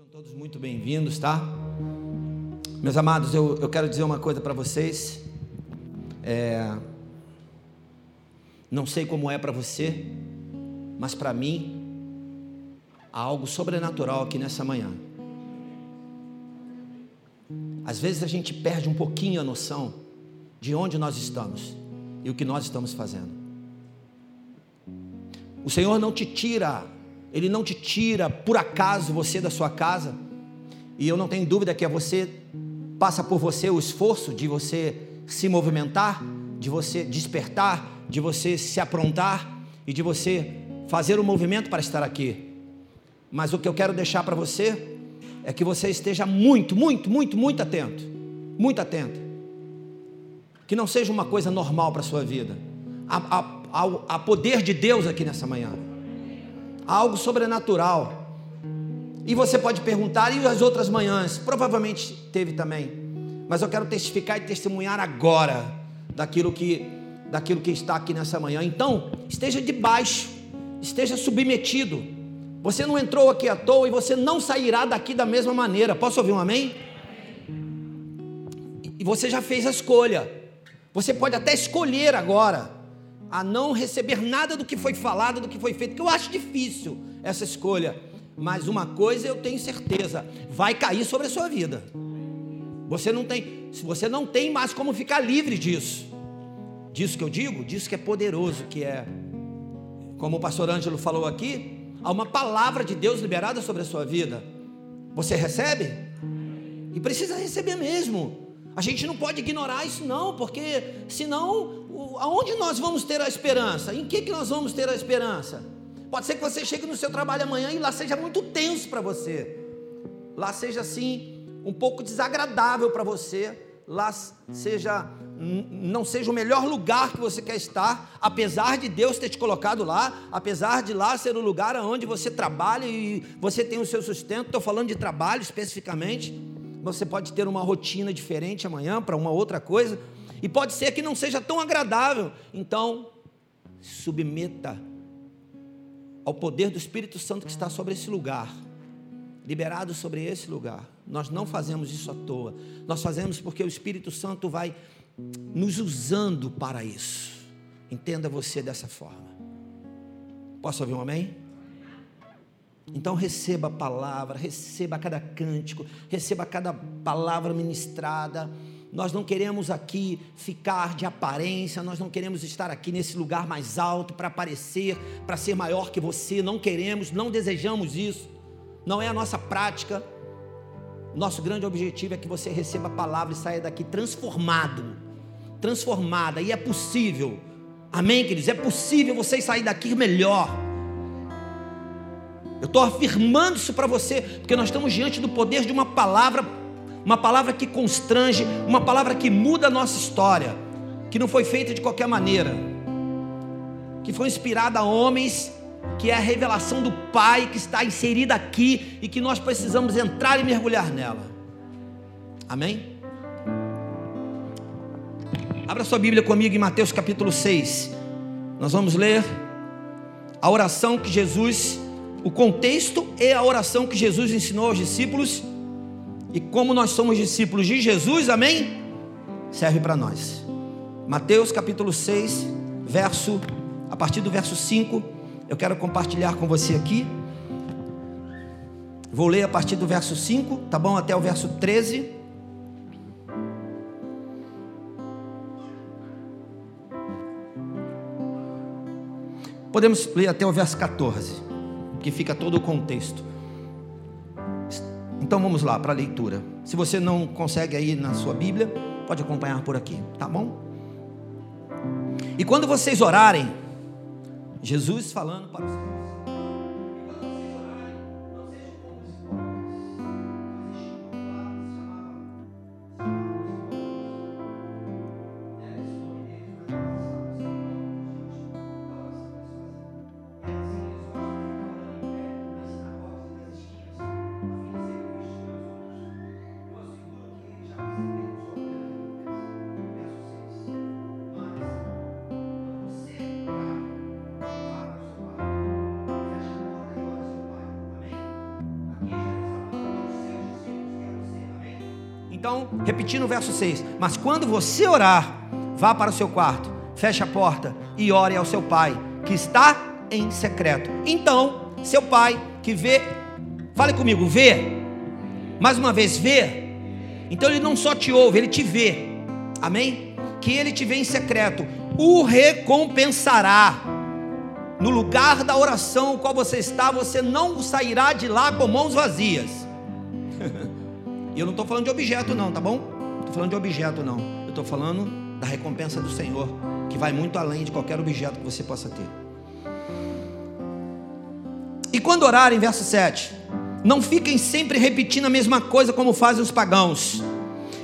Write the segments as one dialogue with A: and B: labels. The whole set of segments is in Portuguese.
A: Sejam todos muito bem-vindos, tá? Meus amados, eu, eu quero dizer uma coisa para vocês. É, não sei como é para você, mas para mim há algo sobrenatural aqui nessa manhã. Às vezes a gente perde um pouquinho a noção de onde nós estamos e o que nós estamos fazendo. O Senhor não te tira, Ele não te tira por acaso você da sua casa, e eu não tenho dúvida que é você, passa por você o esforço de você se movimentar, de você despertar, de você se aprontar e de você fazer o movimento para estar aqui. Mas o que eu quero deixar para você é que você esteja muito, muito, muito, muito atento. Muito atento. Que não seja uma coisa normal para a sua vida. Há, há poder de Deus aqui nessa manhã. Algo sobrenatural. E você pode perguntar, e as outras manhãs? Provavelmente teve também. Mas eu quero testificar e testemunhar agora daquilo que, daquilo que está aqui nessa manhã. Então, esteja debaixo, esteja submetido você não entrou aqui à toa e você não sairá daqui da mesma maneira. Posso ouvir um amém? E você já fez a escolha. Você pode até escolher agora a não receber nada do que foi falado, do que foi feito, que eu acho difícil essa escolha. Mas uma coisa eu tenho certeza, vai cair sobre a sua vida. Você não tem, você não tem mais como ficar livre disso. Disso que eu digo, disso que é poderoso, que é como o pastor Ângelo falou aqui, Há uma palavra de Deus liberada sobre a sua vida. Você recebe? E precisa receber mesmo. A gente não pode ignorar isso, não, porque senão, aonde nós vamos ter a esperança? Em que, que nós vamos ter a esperança? Pode ser que você chegue no seu trabalho amanhã e lá seja muito tenso para você, lá seja assim, um pouco desagradável para você, lá seja não seja o melhor lugar que você quer estar, apesar de Deus ter te colocado lá, apesar de lá ser o lugar onde você trabalha e você tem o seu sustento. Estou falando de trabalho especificamente. Você pode ter uma rotina diferente amanhã para uma outra coisa, e pode ser que não seja tão agradável. Então, submeta ao poder do Espírito Santo que está sobre esse lugar, liberado sobre esse lugar. Nós não fazemos isso à toa, nós fazemos porque o Espírito Santo vai nos usando para isso. Entenda você dessa forma. Posso ouvir um amém? Então receba a palavra, receba cada cântico, receba cada palavra ministrada. Nós não queremos aqui ficar de aparência, nós não queremos estar aqui nesse lugar mais alto para aparecer, para ser maior que você. Não queremos, não desejamos isso. Não é a nossa prática. Nosso grande objetivo é que você receba a palavra e saia daqui transformado transformada, e é possível, amém, queridos? É possível você sair daqui melhor. Eu estou afirmando isso para você, porque nós estamos diante do poder de uma palavra, uma palavra que constrange, uma palavra que muda a nossa história, que não foi feita de qualquer maneira, que foi inspirada a homens, que é a revelação do Pai que está inserida aqui e que nós precisamos entrar e mergulhar nela. Amém? Abra sua Bíblia comigo em Mateus capítulo 6. Nós vamos ler a oração que Jesus, o contexto e a oração que Jesus ensinou aos discípulos. E como nós somos discípulos de Jesus, amém? Serve para nós. Mateus capítulo 6, verso, a partir do verso 5, eu quero compartilhar com você aqui. Vou ler a partir do verso 5, tá bom? Até o verso 13. Podemos ler até o verso 14, que fica todo o contexto. Então vamos lá para a leitura. Se você não consegue aí na sua Bíblia, pode acompanhar por aqui, tá bom? E quando vocês orarem, Jesus falando para os Então, repetindo o verso 6: Mas quando você orar, vá para o seu quarto, feche a porta e ore ao seu pai, que está em secreto. Então, seu pai que vê, fale comigo, vê. Mais uma vez, vê. Então ele não só te ouve, ele te vê. Amém? Que ele te vê em secreto, o recompensará. No lugar da oração qual você está, você não sairá de lá com mãos vazias. E eu não estou falando de objeto, não, tá bom? Não estou falando de objeto, não. Eu estou falando da recompensa do Senhor, que vai muito além de qualquer objeto que você possa ter. E quando orarem, verso 7, não fiquem sempre repetindo a mesma coisa como fazem os pagãos.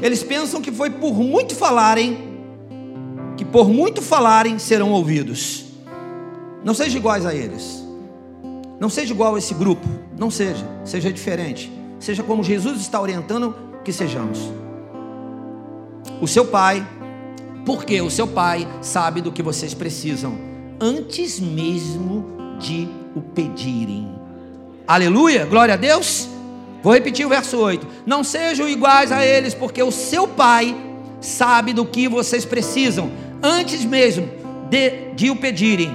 A: Eles pensam que foi por muito falarem, que por muito falarem serão ouvidos. Não seja iguais a eles. Não seja igual a esse grupo. Não seja. Seja diferente. Seja como Jesus está orientando que sejamos. O seu pai, porque o seu pai sabe do que vocês precisam antes mesmo de o pedirem. Aleluia, glória a Deus. Vou repetir o verso 8: Não sejam iguais a eles, porque o seu pai sabe do que vocês precisam antes mesmo de, de o pedirem.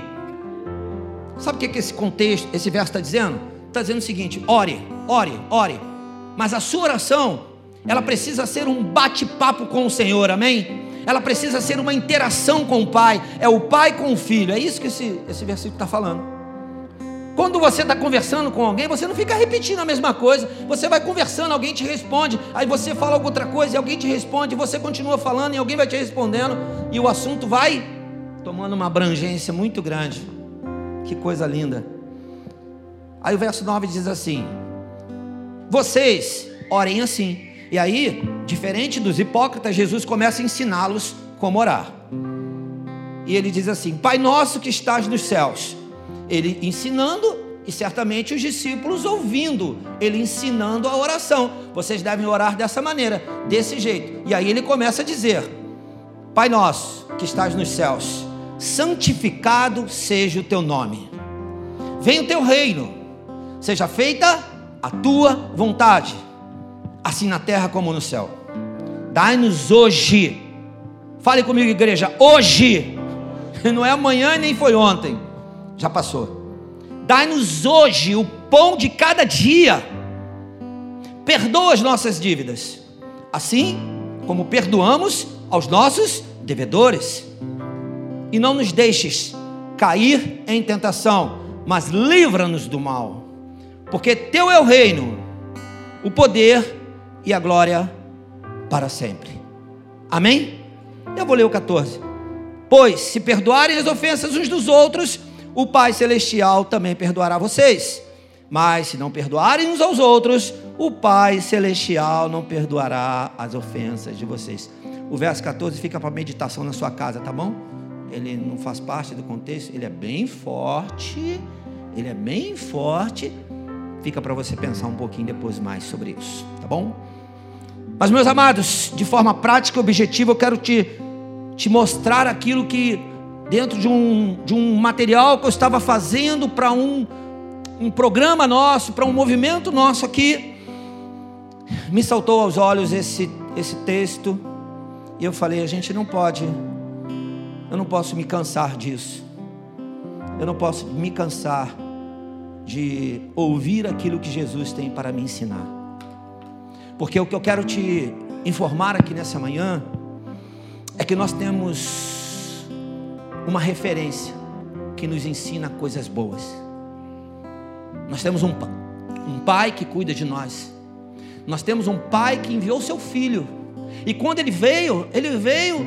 A: Sabe o que, que esse contexto, esse verso está dizendo? Está dizendo o seguinte: ore, ore, ore mas a sua oração, ela precisa ser um bate-papo com o Senhor, amém? Ela precisa ser uma interação com o Pai, é o Pai com o Filho, é isso que esse, esse versículo está falando. Quando você está conversando com alguém, você não fica repetindo a mesma coisa, você vai conversando, alguém te responde, aí você fala outra coisa e alguém te responde, você continua falando e alguém vai te respondendo, e o assunto vai tomando uma abrangência muito grande. Que coisa linda. Aí o verso 9 diz assim: vocês orem assim. E aí, diferente dos hipócritas, Jesus começa a ensiná-los como orar. E ele diz assim: Pai nosso que estás nos céus. Ele ensinando e certamente os discípulos ouvindo, ele ensinando a oração. Vocês devem orar dessa maneira, desse jeito. E aí ele começa a dizer: Pai nosso que estás nos céus, santificado seja o teu nome. Venha o teu reino. Seja feita a tua vontade, assim na terra como no céu. Dai-nos hoje, fale comigo, igreja, hoje, não é amanhã nem foi ontem, já passou. Dai-nos hoje o pão de cada dia, perdoa as nossas dívidas, assim como perdoamos aos nossos devedores, e não nos deixes cair em tentação, mas livra-nos do mal porque teu é o reino, o poder e a glória para sempre. Amém? Eu vou ler o 14. Pois, se perdoarem as ofensas uns dos outros, o Pai Celestial também perdoará vocês. Mas se não perdoarem uns aos outros, o Pai Celestial não perdoará as ofensas de vocês. O verso 14 fica para meditação na sua casa, tá bom? Ele não faz parte do contexto, ele é bem forte, ele é bem forte, Fica para você pensar um pouquinho depois mais sobre isso, tá bom? Mas, meus amados, de forma prática e objetiva, eu quero te, te mostrar aquilo que, dentro de um, de um material que eu estava fazendo para um, um programa nosso, para um movimento nosso aqui, me saltou aos olhos esse, esse texto, e eu falei: a gente não pode, eu não posso me cansar disso, eu não posso me cansar de ouvir aquilo que Jesus tem para me ensinar. Porque o que eu quero te informar aqui nessa manhã é que nós temos uma referência que nos ensina coisas boas. Nós temos um, um pai que cuida de nós. Nós temos um pai que enviou seu filho. E quando ele veio, ele veio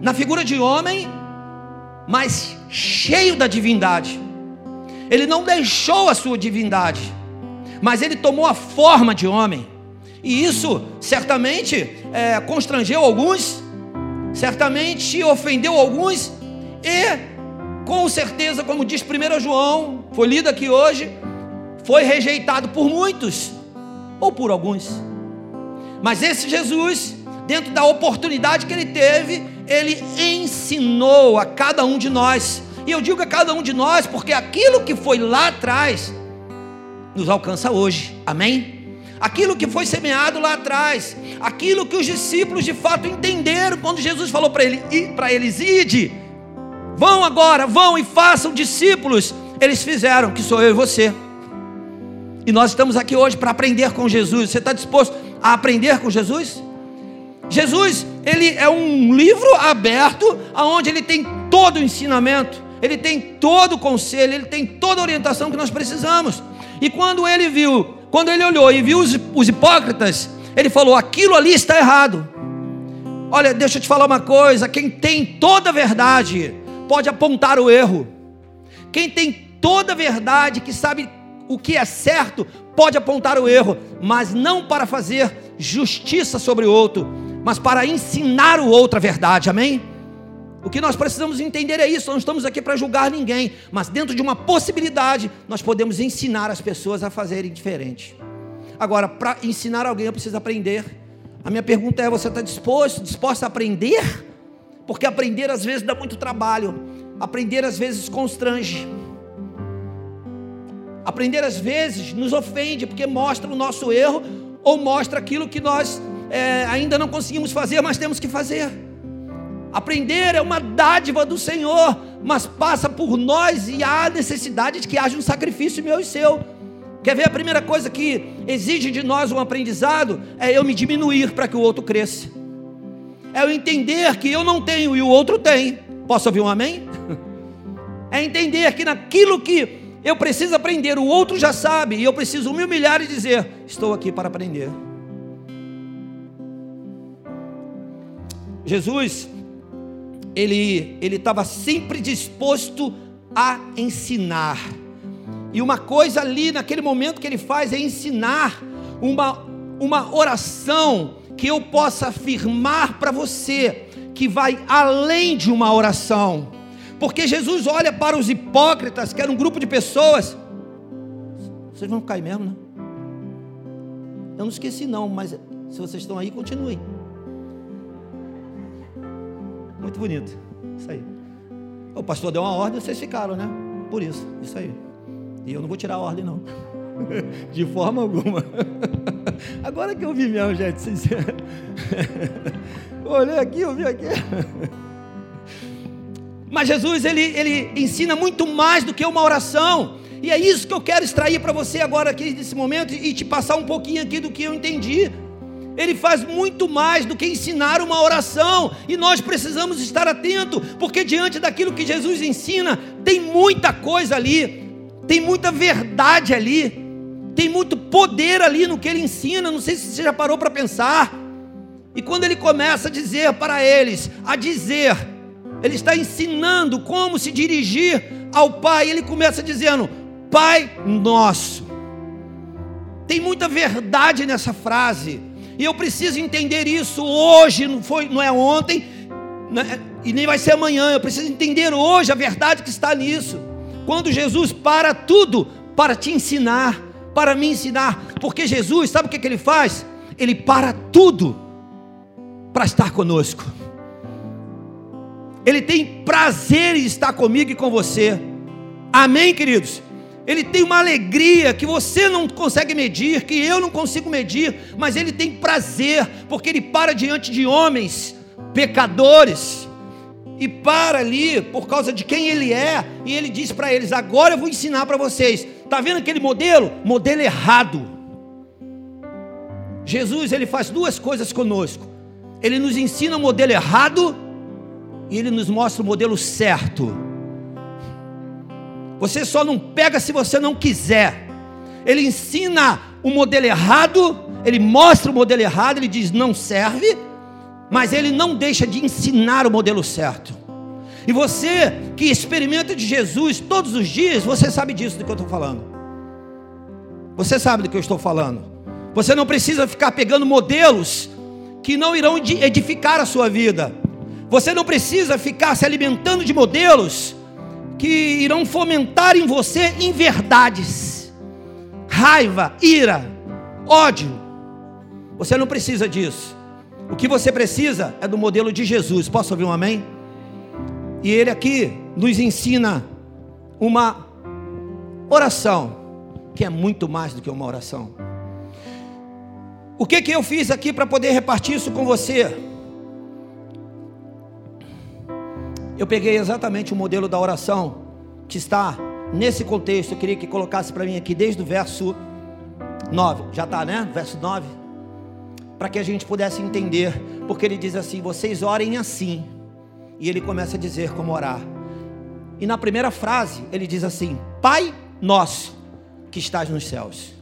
A: na figura de homem, mas cheio da divindade. Ele não deixou a sua divindade, mas ele tomou a forma de homem. E isso certamente é, constrangeu alguns, certamente ofendeu alguns, e com certeza, como diz 1 João, foi lido aqui hoje, foi rejeitado por muitos, ou por alguns. Mas esse Jesus, dentro da oportunidade que ele teve, ele ensinou a cada um de nós e eu digo a cada um de nós, porque aquilo que foi lá atrás nos alcança hoje. Amém? aquilo que foi semeado lá atrás, aquilo que os discípulos de fato entenderam quando Jesus falou para ele, para eles: ide, vão agora, vão e façam discípulos. Eles fizeram, que sou eu e você. E nós estamos aqui hoje para aprender com Jesus. Você está disposto a aprender com Jesus? Jesus, ele é um livro aberto, aonde ele tem todo o ensinamento, ele tem todo o conselho, ele tem toda a orientação que nós precisamos. E quando ele viu, quando ele olhou e viu os, os hipócritas, ele falou: aquilo ali está errado. Olha, deixa eu te falar uma coisa: quem tem toda a verdade pode apontar o erro. Quem tem toda a verdade, que sabe o que é certo, pode apontar o erro, mas não para fazer justiça sobre o outro, mas para ensinar o outro a verdade, amém? O que nós precisamos entender é isso, nós não estamos aqui para julgar ninguém, mas dentro de uma possibilidade, nós podemos ensinar as pessoas a fazerem diferente. Agora, para ensinar alguém, eu preciso aprender. A minha pergunta é: você está disposto, disposta a aprender? Porque aprender às vezes dá muito trabalho, aprender às vezes constrange. Aprender às vezes nos ofende, porque mostra o nosso erro ou mostra aquilo que nós é, ainda não conseguimos fazer, mas temos que fazer. Aprender é uma dádiva do Senhor, mas passa por nós e há necessidade de que haja um sacrifício meu e seu. Quer ver a primeira coisa que exige de nós um aprendizado? É eu me diminuir para que o outro cresça. É eu entender que eu não tenho e o outro tem. Posso ouvir um amém? É entender que naquilo que eu preciso aprender, o outro já sabe, e eu preciso me humilhar e dizer: estou aqui para aprender. Jesus, ele estava sempre disposto a ensinar. E uma coisa ali naquele momento que ele faz é ensinar uma uma oração que eu possa afirmar para você que vai além de uma oração. Porque Jesus olha para os hipócritas, que era um grupo de pessoas. Vocês vão cair mesmo, né? Eu não esqueci, não, mas se vocês estão aí, continuem. Muito bonito. Isso aí. O pastor deu uma ordem, vocês ficaram, né? Por isso, isso aí. E eu não vou tirar a ordem, não. De forma alguma. Agora que eu vi mesmo, gente. Olhei aqui, eu vi aqui. Mas Jesus, ele, ele ensina muito mais do que uma oração. E é isso que eu quero extrair para você agora aqui nesse momento e te passar um pouquinho aqui do que eu entendi. Ele faz muito mais do que ensinar uma oração, e nós precisamos estar atentos, porque diante daquilo que Jesus ensina, tem muita coisa ali, tem muita verdade ali, tem muito poder ali no que ele ensina. Não sei se você já parou para pensar. E quando ele começa a dizer para eles, a dizer, ele está ensinando como se dirigir ao Pai. Ele começa dizendo: Pai nosso. Tem muita verdade nessa frase. E eu preciso entender isso hoje, não foi, não é ontem, né, e nem vai ser amanhã. Eu preciso entender hoje a verdade que está nisso. Quando Jesus para tudo para te ensinar, para me ensinar, porque Jesus, sabe o que, que ele faz? Ele para tudo para estar conosco. Ele tem prazer em estar comigo e com você. Amém, queridos? Ele tem uma alegria que você não consegue medir, que eu não consigo medir, mas ele tem prazer, porque ele para diante de homens pecadores e para ali por causa de quem ele é, e ele diz para eles: "Agora eu vou ensinar para vocês". Tá vendo aquele modelo? Modelo errado. Jesus, ele faz duas coisas conosco. Ele nos ensina o modelo errado e ele nos mostra o modelo certo. Você só não pega se você não quiser. Ele ensina o modelo errado, ele mostra o modelo errado, ele diz não serve, mas ele não deixa de ensinar o modelo certo. E você que experimenta de Jesus todos os dias, você sabe disso do que eu estou falando. Você sabe do que eu estou falando. Você não precisa ficar pegando modelos que não irão edificar a sua vida. Você não precisa ficar se alimentando de modelos que irão fomentar em você inverdades, raiva, ira, ódio. Você não precisa disso. O que você precisa é do modelo de Jesus. Posso ouvir um amém? E ele aqui nos ensina uma oração, que é muito mais do que uma oração. O que, que eu fiz aqui para poder repartir isso com você? Eu peguei exatamente o modelo da oração que está nesse contexto. Eu queria que colocasse para mim aqui desde o verso 9. Já está, né? Verso 9. Para que a gente pudesse entender. Porque ele diz assim: vocês orem assim. E ele começa a dizer como orar. E na primeira frase, ele diz assim: Pai nosso que estás nos céus.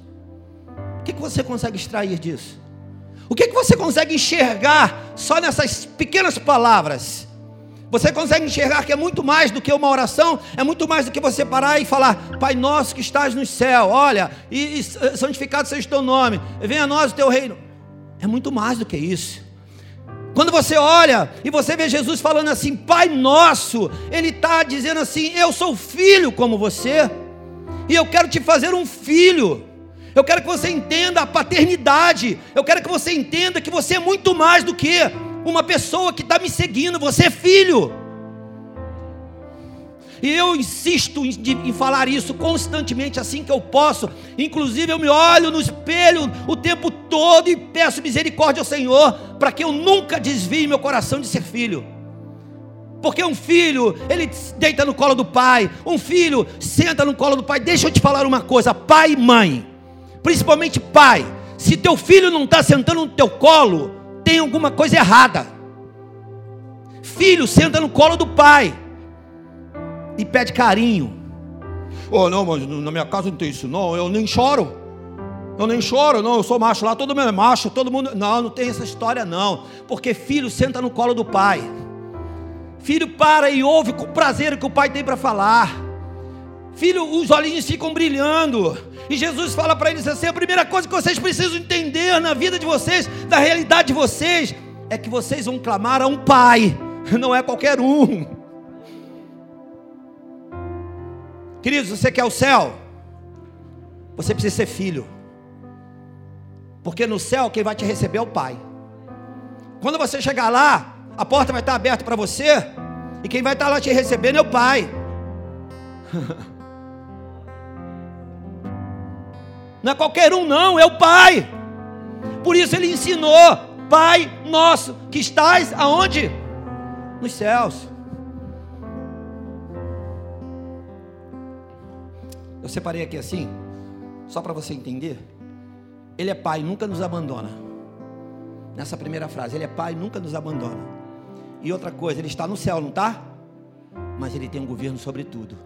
A: O que, que você consegue extrair disso? O que, que você consegue enxergar só nessas pequenas palavras? Você consegue enxergar que é muito mais do que uma oração, é muito mais do que você parar e falar, Pai nosso que estás no céu, olha, e, e santificado seja o teu nome, venha a nós o teu reino. É muito mais do que isso. Quando você olha e você vê Jesus falando assim, Pai nosso, Ele está dizendo assim: Eu sou filho como você, e eu quero te fazer um filho. Eu quero que você entenda a paternidade. Eu quero que você entenda que você é muito mais do que uma pessoa que está me seguindo, você é filho. E eu insisto em, falar isso constantemente, assim que eu posso. Inclusive, eu me olho no espelho o tempo todo e peço misericórdia ao Senhor, para que eu nunca desvie meu coração de ser filho. Porque um filho, ele deita no colo do pai, um filho senta no colo do pai. Deixa eu te falar uma coisa, pai e mãe, principalmente pai, se teu filho não está sentando no teu colo, tem alguma coisa errada. Filho senta no colo do pai e pede carinho. Oh, não, mas na minha casa não tem isso, não. Eu nem choro. Eu nem choro, não. Eu sou macho lá, todo mundo é macho, todo mundo. Não, não tem essa história, não. Porque filho senta no colo do pai. Filho para e ouve com prazer o que o pai tem para falar. Filho, os olhinhos ficam brilhando. E Jesus fala para eles assim: a primeira coisa que vocês precisam entender na vida de vocês, da realidade de vocês, é que vocês vão clamar a um pai, não é qualquer um. Queridos, você quer o céu? Você precisa ser filho. Porque no céu quem vai te receber é o Pai. Quando você chegar lá, a porta vai estar aberta para você, e quem vai estar lá te recebendo é o Pai. Não é qualquer um, não, é o Pai. Por isso ele ensinou: Pai nosso, que estás aonde? Nos céus. Eu separei aqui assim, só para você entender. Ele é Pai, nunca nos abandona. Nessa primeira frase, Ele é Pai, nunca nos abandona. E outra coisa, Ele está no céu, não está? Mas Ele tem um governo sobre tudo.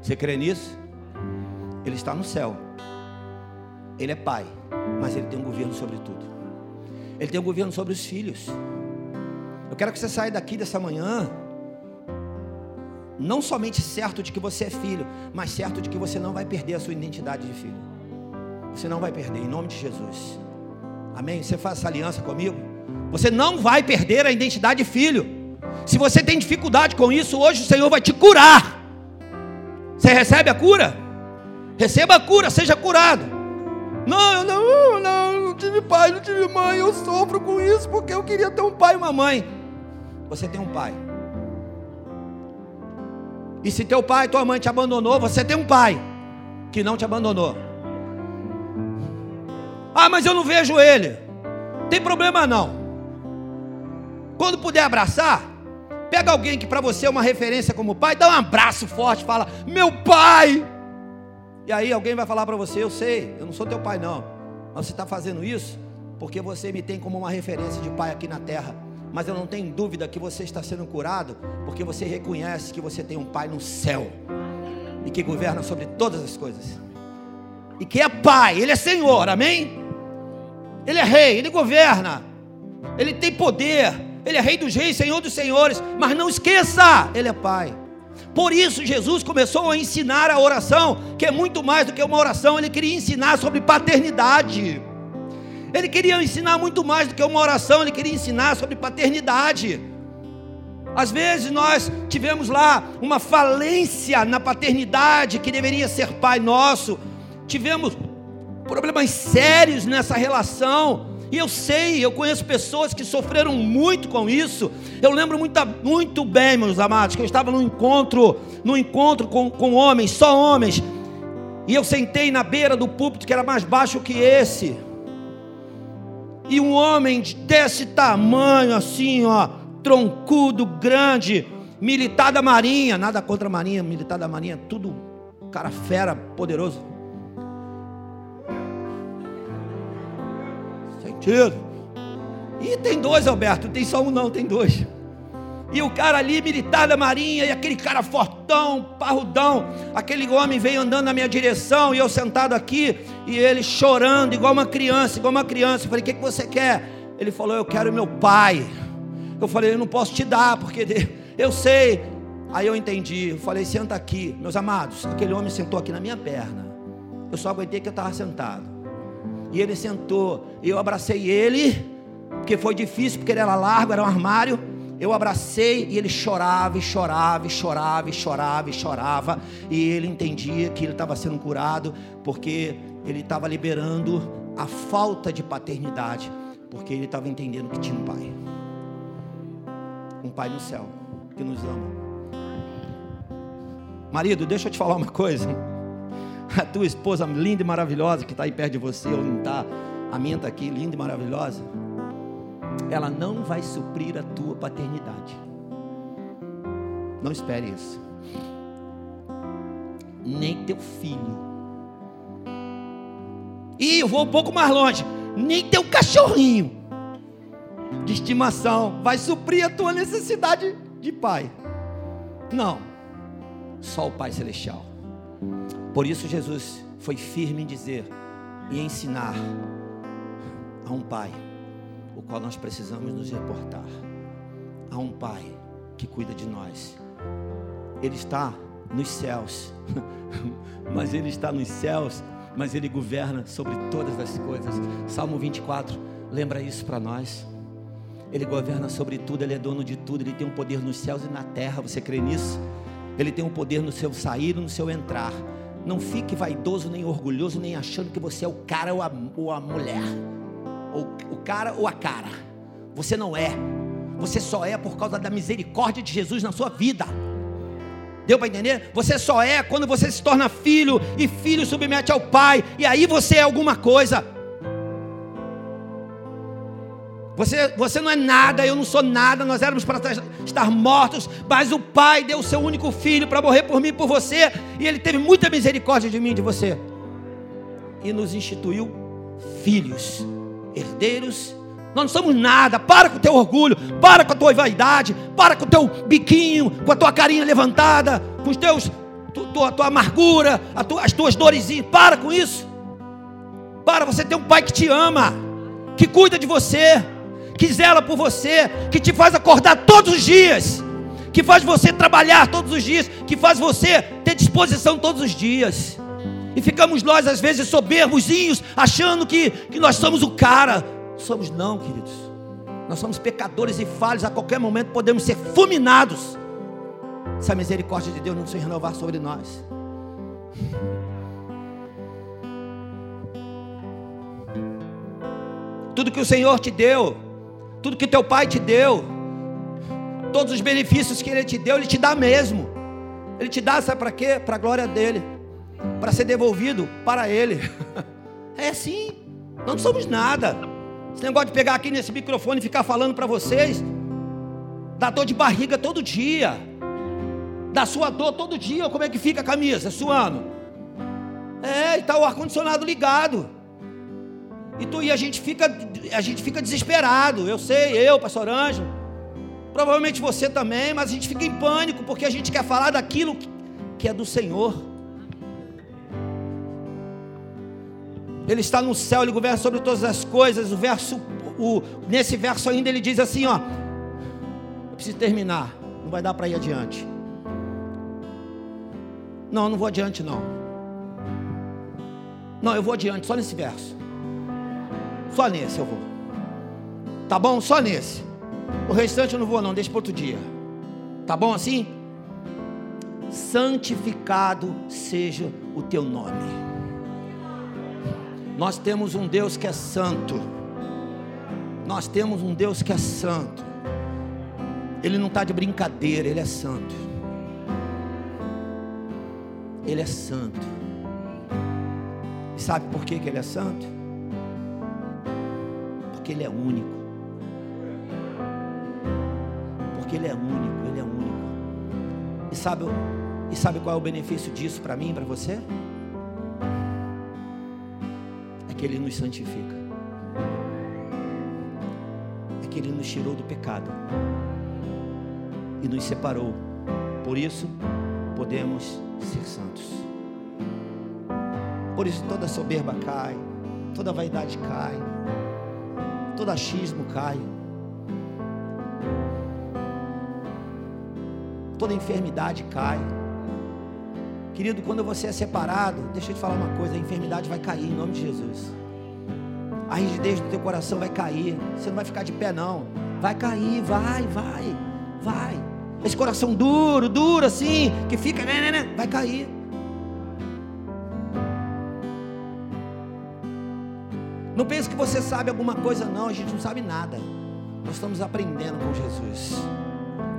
A: Você crê nisso? Ele está no céu ele é pai, mas ele tem um governo sobre tudo. Ele tem um governo sobre os filhos. Eu quero que você saia daqui dessa manhã, não somente certo de que você é filho, mas certo de que você não vai perder a sua identidade de filho. Você não vai perder, em nome de Jesus. Amém? Você faz essa aliança comigo? Você não vai perder a identidade de filho. Se você tem dificuldade com isso, hoje o Senhor vai te curar. Você recebe a cura? Receba a cura, seja curado. Não, eu não, não, não tive pai, não tive mãe, eu sofro com isso porque eu queria ter um pai e uma mãe. Você tem um pai. E se teu pai, tua mãe te abandonou, você tem um pai que não te abandonou. Ah, mas eu não vejo ele. Tem problema não. Quando puder abraçar, pega alguém que para você é uma referência como pai, dá um abraço forte, fala: "Meu pai". E aí alguém vai falar para você: Eu sei, eu não sou teu pai, não. Mas você está fazendo isso porque você me tem como uma referência de pai aqui na terra. Mas eu não tenho dúvida que você está sendo curado porque você reconhece que você tem um pai no céu e que governa sobre todas as coisas. E que é pai, ele é senhor, amém? Ele é rei, ele governa. Ele tem poder. Ele é rei dos reis, senhor dos senhores. Mas não esqueça, ele é pai. Por isso Jesus começou a ensinar a oração, que é muito mais do que uma oração, ele queria ensinar sobre paternidade. Ele queria ensinar muito mais do que uma oração, ele queria ensinar sobre paternidade. Às vezes nós tivemos lá uma falência na paternidade que deveria ser pai nosso. Tivemos problemas sérios nessa relação e eu sei, eu conheço pessoas que sofreram muito com isso. Eu lembro muito, muito bem, meus amados, que eu estava num encontro, num encontro com, com homens, só homens. E eu sentei na beira do púlpito que era mais baixo que esse. E um homem desse tamanho, assim, ó, troncudo, grande, militar da marinha, nada contra a marinha, militar da marinha, tudo cara fera, poderoso. Sentido? E tem dois, Alberto, tem só um não, tem dois. E o cara ali, militar da marinha, e aquele cara fortão, parrudão, aquele homem veio andando na minha direção, e eu sentado aqui, e ele chorando, igual uma criança, igual uma criança. Eu falei, o que, que você quer? Ele falou, eu quero meu pai. Eu falei, eu não posso te dar, porque eu sei. Aí eu entendi, eu falei, senta aqui. Meus amados, aquele homem sentou aqui na minha perna. Eu só aguentei que eu estava sentado. E ele sentou, eu abracei ele, porque foi difícil, porque ele era largo, era um armário. Eu abracei e ele chorava e chorava e chorava e chorava e chorava. E ele entendia que ele estava sendo curado, porque ele estava liberando a falta de paternidade, porque ele estava entendendo que tinha um pai. Um pai no céu que nos ama. Marido, deixa eu te falar uma coisa. A tua esposa linda e maravilhosa que está aí perto de você, ou não está, a minha está aqui, linda e maravilhosa ela não vai suprir a tua paternidade. Não espere isso. Nem teu filho. E eu vou um pouco mais longe. Nem teu cachorrinho de estimação vai suprir a tua necessidade de pai. Não. Só o Pai Celestial. Por isso Jesus foi firme em dizer e ensinar a um pai o qual nós precisamos nos reportar. Há um Pai que cuida de nós. Ele está nos céus, mas Ele está nos céus, mas Ele governa sobre todas as coisas. Salmo 24 lembra isso para nós. Ele governa sobre tudo, Ele é dono de tudo, Ele tem um poder nos céus e na terra. Você crê nisso? Ele tem um poder no seu sair e no seu entrar. Não fique vaidoso nem orgulhoso, nem achando que você é o cara ou a, ou a mulher ou o cara ou a cara. Você não é. Você só é por causa da misericórdia de Jesus na sua vida. Deu para entender? Você só é quando você se torna filho e filho submete ao pai, e aí você é alguma coisa. Você, você não é nada, eu não sou nada, nós éramos para estar mortos, mas o Pai deu o seu único filho para morrer por mim e por você, e Ele teve muita misericórdia de mim e de você, e nos instituiu filhos herdeiros. Nós não somos nada. Para com o teu orgulho, para com a tua vaidade, para com o teu biquinho, com a tua carinha levantada, com os teus, tu, tua, tua amargura, as tuas dorezinhas. Para com isso. Para, você tem um pai que te ama, que cuida de você, que zela por você, que te faz acordar todos os dias, que faz você trabalhar todos os dias, que faz você ter disposição todos os dias. E ficamos nós, às vezes, soberbozinhos, achando que, que nós somos o cara. Somos não, queridos. Nós somos pecadores e falhos, a qualquer momento podemos ser fulminados. Se a misericórdia de Deus não se renovar sobre nós. Tudo que o Senhor te deu, tudo que teu pai te deu, todos os benefícios que ele te deu, ele te dá mesmo. Ele te dá, sabe para quê? Para a glória dele para ser devolvido para Ele. É assim, não somos nada. Esse negócio de pegar aqui nesse microfone e ficar falando para vocês, dá dor de barriga todo dia, dá sua dor todo dia, como é que fica a camisa suando? É, está o ar-condicionado ligado. E, tu, e a, gente fica, a gente fica desesperado. Eu sei, eu, pastor Anjo. Provavelmente você também, mas a gente fica em pânico porque a gente quer falar daquilo que é do Senhor. Ele está no céu, ele governa sobre todas as coisas. O verso, o, nesse verso ainda ele diz assim: ó, eu preciso terminar, não vai dar para ir adiante. Não, não vou adiante não. Não, eu vou adiante, só nesse verso. Só nesse eu vou. Tá bom? Só nesse. O restante eu não vou não, deixa para outro dia. Tá bom assim? Santificado seja o teu nome. Nós temos um Deus que é santo. Nós temos um Deus que é santo. Ele não está de brincadeira, ele é santo. Ele é santo. E sabe por que, que ele é santo? Porque Ele é único. Porque Ele é único, Ele é único. E sabe, e sabe qual é o benefício disso para mim e para você? É que Ele nos santifica. É que Ele nos tirou do pecado e nos separou. Por isso, podemos ser santos. Por isso, toda soberba cai, toda vaidade cai, todo achismo cai, toda enfermidade cai. Querido, quando você é separado, deixa eu te falar uma coisa: a enfermidade vai cair em nome de Jesus. A rigidez do teu coração vai cair. Você não vai ficar de pé, não. Vai cair, vai, vai, vai. Esse coração duro, duro assim, que fica, né, né, né, vai cair. Não pense que você sabe alguma coisa, não. A gente não sabe nada. Nós estamos aprendendo com Jesus.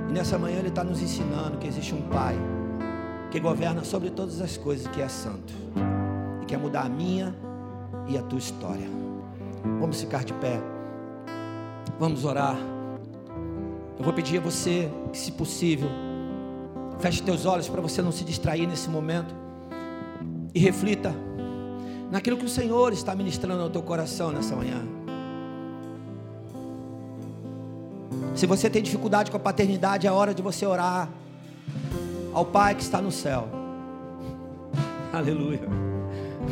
A: E nessa manhã Ele está nos ensinando que existe um Pai que governa sobre todas as coisas, que é santo e quer mudar a minha e a tua história. Vamos ficar de pé. Vamos orar. Eu vou pedir a você que, se possível, feche teus olhos para você não se distrair nesse momento e reflita naquilo que o Senhor está ministrando ao teu coração nessa manhã. Se você tem dificuldade com a paternidade, é hora de você orar ao Pai que está no céu. Aleluia.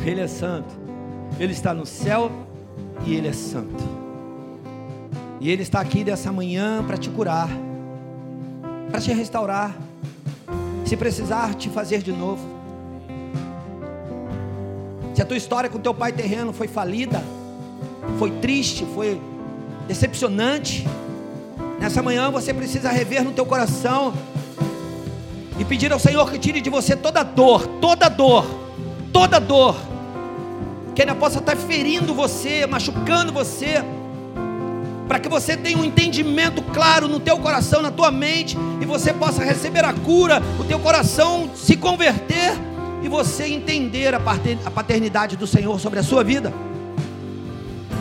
A: Ele é santo. Ele está no céu e ele é santo. E ele está aqui dessa manhã para te curar, para te restaurar. Se precisar te fazer de novo. Se a tua história com teu pai terreno foi falida, foi triste, foi decepcionante, nessa manhã você precisa rever no teu coração e pedir ao Senhor que tire de você toda dor, toda dor, toda dor, que ainda possa estar ferindo você, machucando você, para que você tenha um entendimento claro no teu coração, na tua mente, e você possa receber a cura, o teu coração se converter e você entender a paternidade do Senhor sobre a sua vida.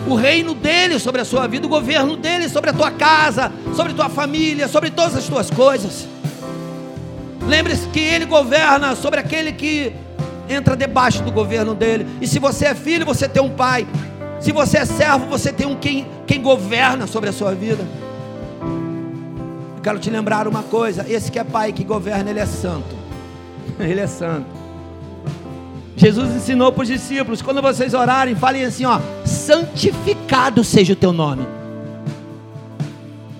A: O reino dele sobre a sua vida, o governo dele sobre a tua casa, sobre a tua família, sobre todas as tuas coisas. Lembre-se que ele governa sobre aquele que entra debaixo do governo dele. E se você é filho, você tem um pai. Se você é servo, você tem um quem, quem governa sobre a sua vida. Eu quero te lembrar uma coisa: esse que é pai que governa, ele é santo. Ele é santo. Jesus ensinou para os discípulos: quando vocês orarem, falem assim: ó, santificado seja o teu nome.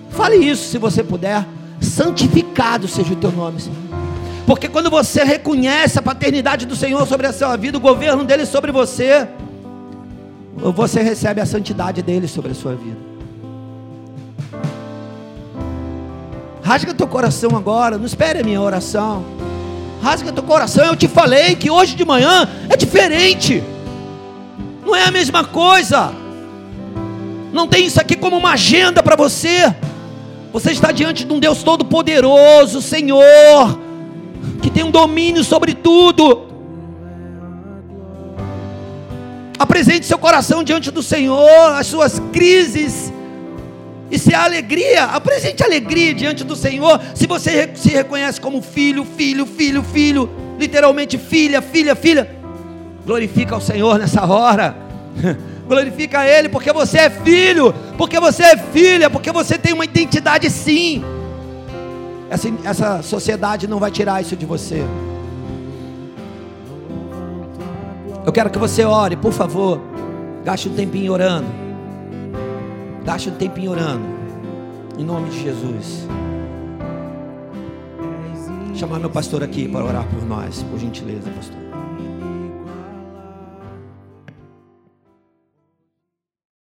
A: Fale isso se você puder. Santificado seja o teu nome, Senhor. Porque quando você reconhece a paternidade do Senhor sobre a sua vida, o governo dele sobre você, você recebe a santidade dele sobre a sua vida. Rasga teu coração agora, não espere a minha oração. Rasga teu coração, eu te falei que hoje de manhã é diferente. Não é a mesma coisa. Não tem isso aqui como uma agenda para você. Você está diante de um Deus todo-poderoso, Senhor, que tem um domínio sobre tudo. Apresente seu coração diante do Senhor, as suas crises. E se há alegria, apresente alegria diante do Senhor. Se você se reconhece como filho, filho, filho, filho, literalmente filha, filha, filha, glorifica ao Senhor nessa hora. Glorifica a Ele, porque você é filho, porque você é filha, porque você tem uma identidade sim. Essa, essa sociedade não vai tirar isso de você. Eu quero que você ore, por favor. Gaste um tempinho orando. Gaste um tempinho orando. Em nome de Jesus. Chamar meu pastor aqui para orar por nós, por gentileza, pastor.